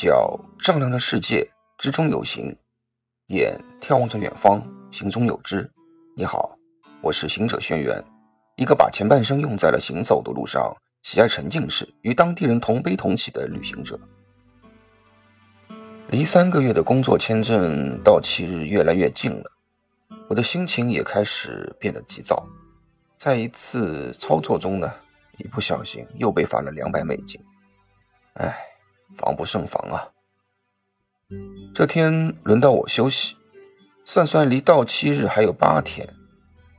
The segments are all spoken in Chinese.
脚丈量着世界，之中有形；眼眺望着远方，行中有知。你好，我是行者轩辕，一个把前半生用在了行走的路上，喜爱沉浸式与当地人同悲同喜的旅行者。离三个月的工作签证到期日越来越近了，我的心情也开始变得急躁。在一次操作中呢。一不小心又被罚了两百美金，哎，防不胜防啊！这天轮到我休息，算算离到期日还有八天，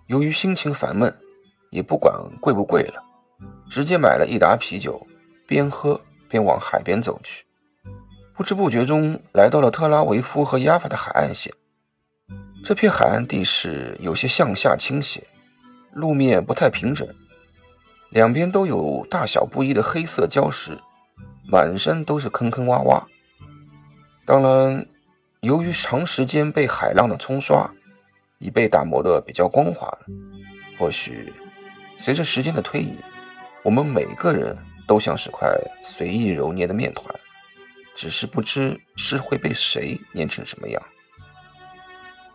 由于心情烦闷，也不管贵不贵了，直接买了一打啤酒，边喝边往海边走去。不知不觉中来到了特拉维夫和亚法的海岸线，这片海岸地势有些向下倾斜，路面不太平整。两边都有大小不一的黑色礁石，满身都是坑坑洼洼。当然，由于长时间被海浪的冲刷，已被打磨得比较光滑了。或许，随着时间的推移，我们每个人都像是块随意揉捏的面团，只是不知是会被谁捏成什么样。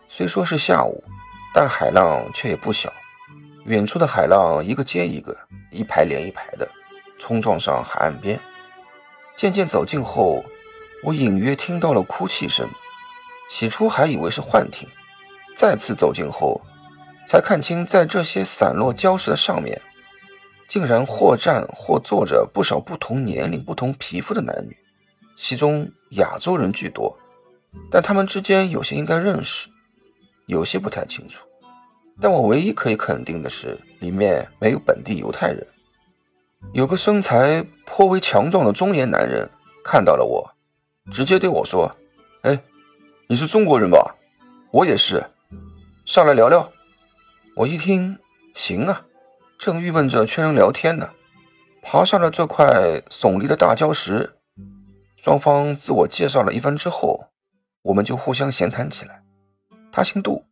虽说是下午，但海浪却也不小。远处的海浪一个接一个，一排连一排的冲撞上海岸边。渐渐走近后，我隐约听到了哭泣声。起初还以为是幻听，再次走近后，才看清在这些散落礁石的上面，竟然或站或坐着不少不同年龄、不同皮肤的男女，其中亚洲人居多，但他们之间有些应该认识，有些不太清楚。但我唯一可以肯定的是，里面没有本地犹太人。有个身材颇为强壮的中年男人看到了我，直接对我说：“哎，你是中国人吧？我也是，上来聊聊。”我一听，行啊，正郁闷着缺人聊天呢，爬上了这块耸立的大礁石。双方自我介绍了一番之后，我们就互相闲谈起来。他姓杜。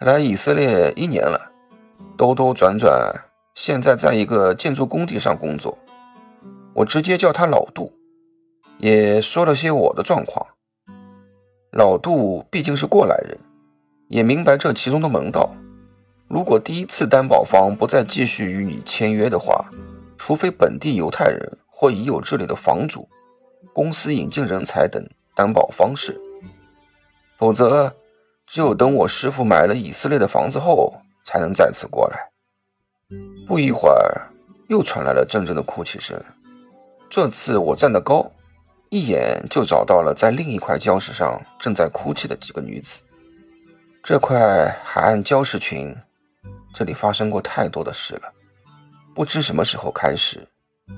来以色列一年了，兜兜转转，现在在一个建筑工地上工作。我直接叫他老杜，也说了些我的状况。老杜毕竟是过来人，也明白这其中的门道。如果第一次担保方不再继续与你签约的话，除非本地犹太人或已有这里的房主、公司引进人才等担保方式，否则。只有等我师傅买了以色列的房子后，才能再次过来。不一会儿，又传来了阵阵的哭泣声。这次我站得高，一眼就找到了在另一块礁石上正在哭泣的几个女子。这块海岸礁石群，这里发生过太多的事了。不知什么时候开始，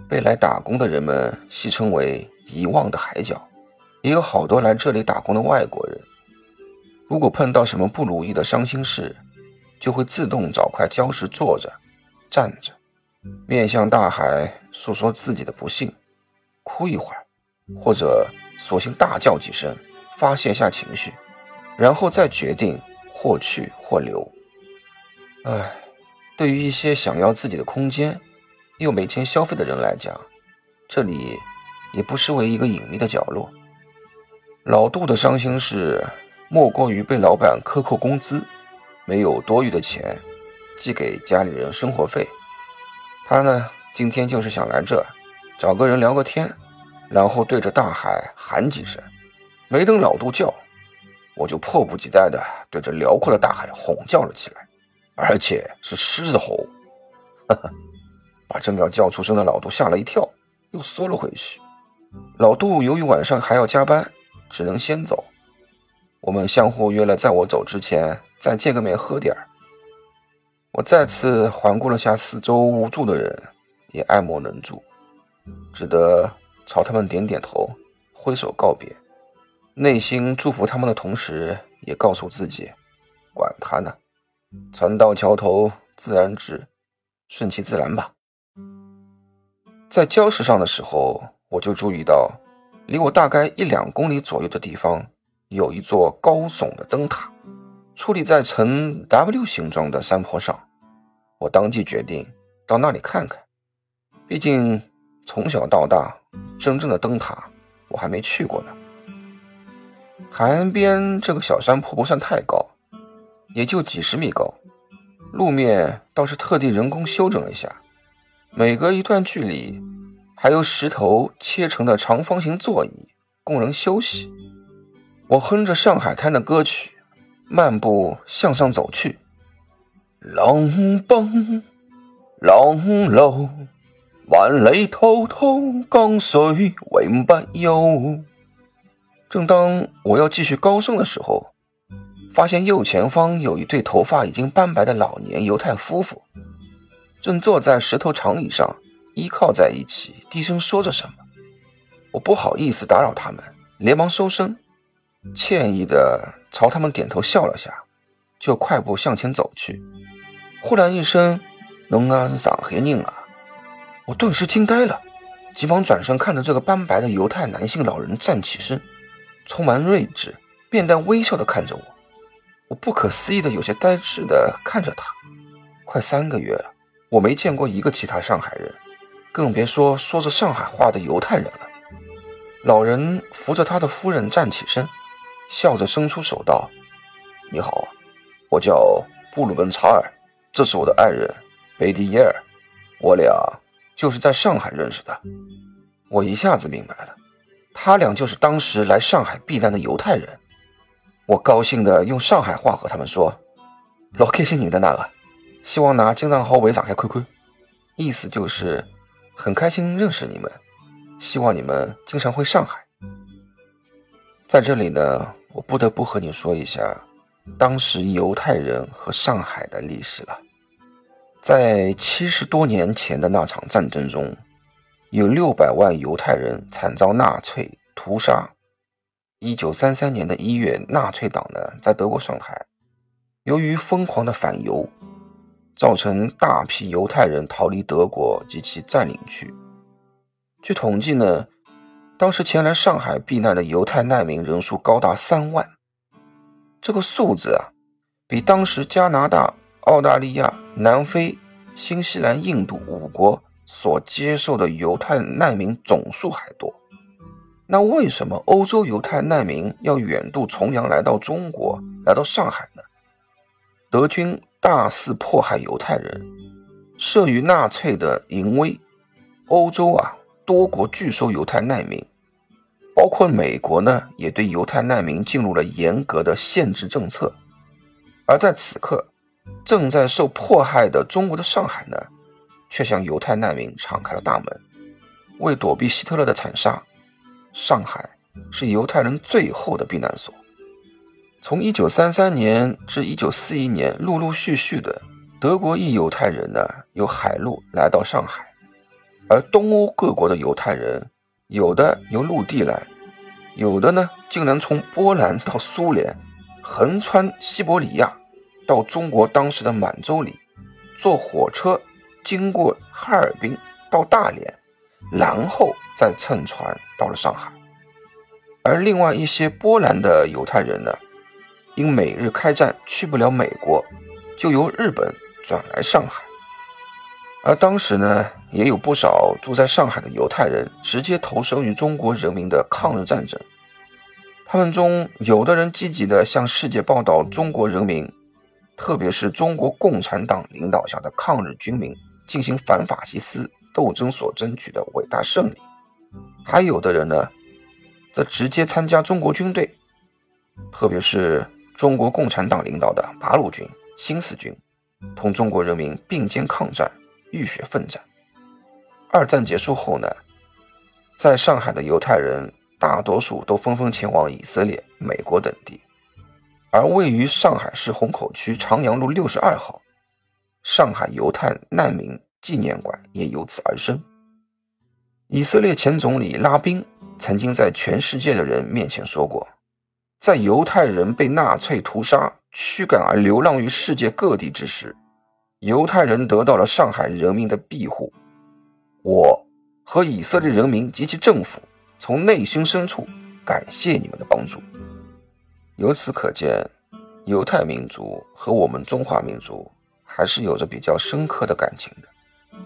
被来打工的人们戏称为“遗忘的海角”，也有好多来这里打工的外国人。如果碰到什么不如意的伤心事，就会自动找块礁石坐着、站着，面向大海诉说自己的不幸，哭一会儿，或者索性大叫几声，发泄下情绪，然后再决定或去或留。唉，对于一些想要自己的空间又没钱消费的人来讲，这里也不失为一个隐秘的角落。老杜的伤心事。莫过于被老板克扣工资，没有多余的钱寄给家里人生活费。他呢，今天就是想来这找个人聊个天，然后对着大海喊几声。没等老杜叫，我就迫不及待地对着辽阔的大海吼叫了起来，而且是狮子吼，哈哈，把正要叫出声的老杜吓了一跳，又缩了回去。老杜由于晚上还要加班，只能先走。我们相互约了，在我走之前再见个面，喝点儿。我再次环顾了下四周无助的人，也爱莫能助，只得朝他们点点头，挥手告别。内心祝福他们的同时，也告诉自己，管他呢，船到桥头自然直，顺其自然吧。在礁石上的时候，我就注意到，离我大概一两公里左右的地方。有一座高耸的灯塔，矗立在呈 W 形状的山坡上。我当即决定到那里看看。毕竟从小到大，真正的灯塔我还没去过呢。海岸边这个小山坡不算太高，也就几十米高，路面倒是特地人工修整了一下，每隔一段距离还有石头切成的长方形座椅供人休息。我哼着上海滩的歌曲，漫步向上走去。浪奔浪流，万里滔滔江水永不休。正当我要继续高声的时候，发现右前方有一对头发已经斑白的老年犹太夫妇，正坐在石头长椅上，依靠在一起，低声说着什么。我不好意思打扰他们，连忙收声，歉意的朝他们点头笑了下，就快步向前走去。忽然一声“龙安上黑宁啊”，我顿时惊呆了，急忙转身看着这个斑白的犹太男性老人站起身。充满睿智、面带微笑的看着我，我不可思议的、有些呆滞的看着他。快三个月了，我没见过一个其他上海人，更别说说着上海话的犹太人了。老人扶着他的夫人站起身，笑着伸出手道：“你好，我叫布鲁门查尔，这是我的爱人贝蒂耶尔，我俩就是在上海认识的。”我一下子明白了。他俩就是当时来上海避难的犹太人。我高兴地用上海话和他们说：“老开心你的那个，希望拿经常好为上海看看。”意思就是很开心认识你们，希望你们经常回上海。在这里呢，我不得不和你说一下当时犹太人和上海的历史了。在七十多年前的那场战争中。有六百万犹太人惨遭纳粹屠杀。一九三三年的一月，纳粹党呢在德国上海，由于疯狂的反犹，造成大批犹太人逃离德国及其占领区。据统计呢，当时前来上海避难的犹太难民人数高达三万。这个数字啊，比当时加拿大、澳大利亚、南非、新西兰、印度五国。所接受的犹太难民总数还多，那为什么欧洲犹太难民要远渡重洋来到中国，来到上海呢？德军大肆迫害犹太人，慑于纳粹的淫威，欧洲啊多国拒收犹太难民，包括美国呢，也对犹太难民进入了严格的限制政策。而在此刻，正在受迫害的中国的上海呢？却向犹太难民敞开了大门。为躲避希特勒的惨杀，上海是犹太人最后的避难所。从1933年至1941年，陆陆续续的德国裔犹太人呢，由海路来到上海；而东欧各国的犹太人，有的由陆地来，有的呢，竟然从波兰到苏联，横穿西伯利亚，到中国当时的满洲里，坐火车。经过哈尔滨到大连，然后再乘船到了上海。而另外一些波兰的犹太人呢，因美日开战去不了美国，就由日本转来上海。而当时呢，也有不少住在上海的犹太人直接投身于中国人民的抗日战争。他们中有的人积极地向世界报道中国人民，特别是中国共产党领导下的抗日军民。进行反法西斯斗争所争取的伟大胜利，还有的人呢，则直接参加中国军队，特别是中国共产党领导的八路军、新四军，同中国人民并肩抗战，浴血奋战。二战结束后呢，在上海的犹太人大多数都纷纷前往以色列、美国等地，而位于上海市虹口区长阳路六十二号。上海犹太难民纪念馆也由此而生。以色列前总理拉宾曾经在全世界的人面前说过，在犹太人被纳粹屠杀、驱赶而流浪于世界各地之时，犹太人得到了上海人民的庇护。我和以色列人民及其政府从内心深处感谢你们的帮助。由此可见，犹太民族和我们中华民族。还是有着比较深刻的感情的。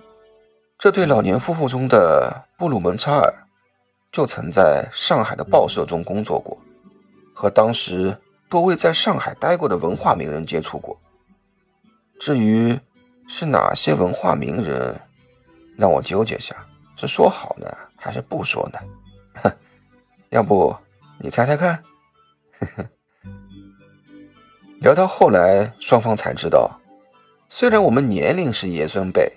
这对老年夫妇中的布鲁门查尔，就曾在上海的报社中工作过，和当时多位在上海待过的文化名人接触过。至于是哪些文化名人，让我纠结下，是说好呢，还是不说呢？哼，要不你猜猜看？聊到后来，双方才知道，虽然我们年龄是爷孙辈，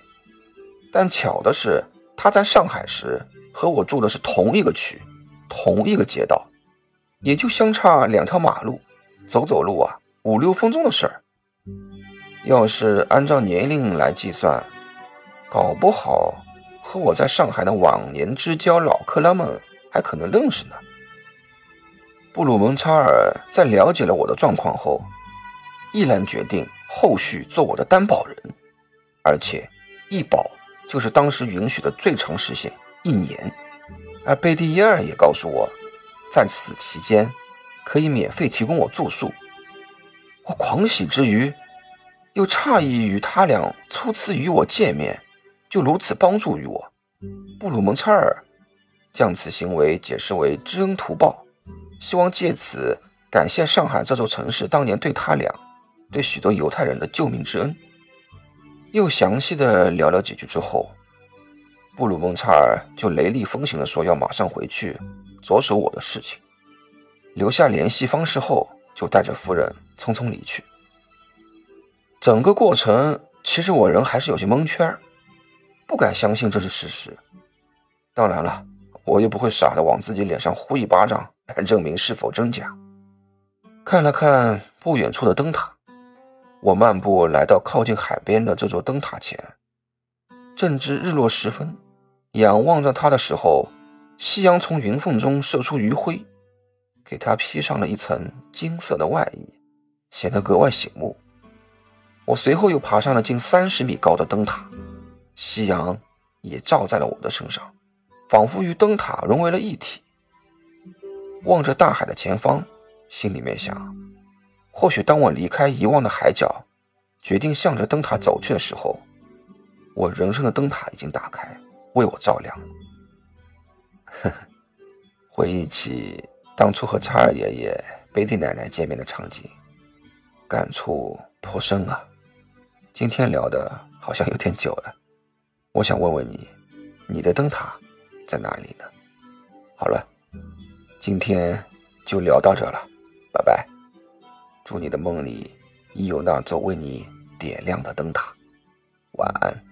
但巧的是，他在上海时和我住的是同一个区，同一个街道，也就相差两条马路，走走路啊，五六分钟的事儿。要是按照年龄来计算，搞不好和我在上海的往年之交老克拉们还可能认识呢。布鲁蒙查尔在了解了我的状况后，毅然决定后续做我的担保人，而且一保就是当时允许的最长时限一年。而贝蒂耶尔也告诉我，在此期间可以免费提供我住宿。我狂喜之余。又诧异于他俩初次与我见面，就如此帮助于我。布鲁蒙查尔将此行为解释为知恩图报，希望借此感谢上海这座城市当年对他俩、对许多犹太人的救命之恩。又详细的聊了几句之后，布鲁蒙查尔就雷厉风行的说要马上回去着手我的事情，留下联系方式后，就带着夫人匆匆离去。整个过程，其实我人还是有些蒙圈不敢相信这是事实。当然了，我也不会傻的往自己脸上呼一巴掌来证明是否真假。看了看不远处的灯塔，我漫步来到靠近海边的这座灯塔前。正值日落时分，仰望着它的时候，夕阳从云缝中射出余晖，给它披上了一层金色的外衣，显得格外醒目。我随后又爬上了近三十米高的灯塔，夕阳也照在了我的身上，仿佛与灯塔融为了一体。望着大海的前方，心里面想：或许当我离开遗忘的海角，决定向着灯塔走去的时候，我人生的灯塔已经打开，为我照亮。呵呵，回忆起当初和查尔爷爷、贝蒂奶奶见面的场景，感触颇深啊。今天聊的好像有点久了，我想问问你，你的灯塔在哪里呢？好了，今天就聊到这了，拜拜。祝你的梦里已有那座为你点亮的灯塔，晚安。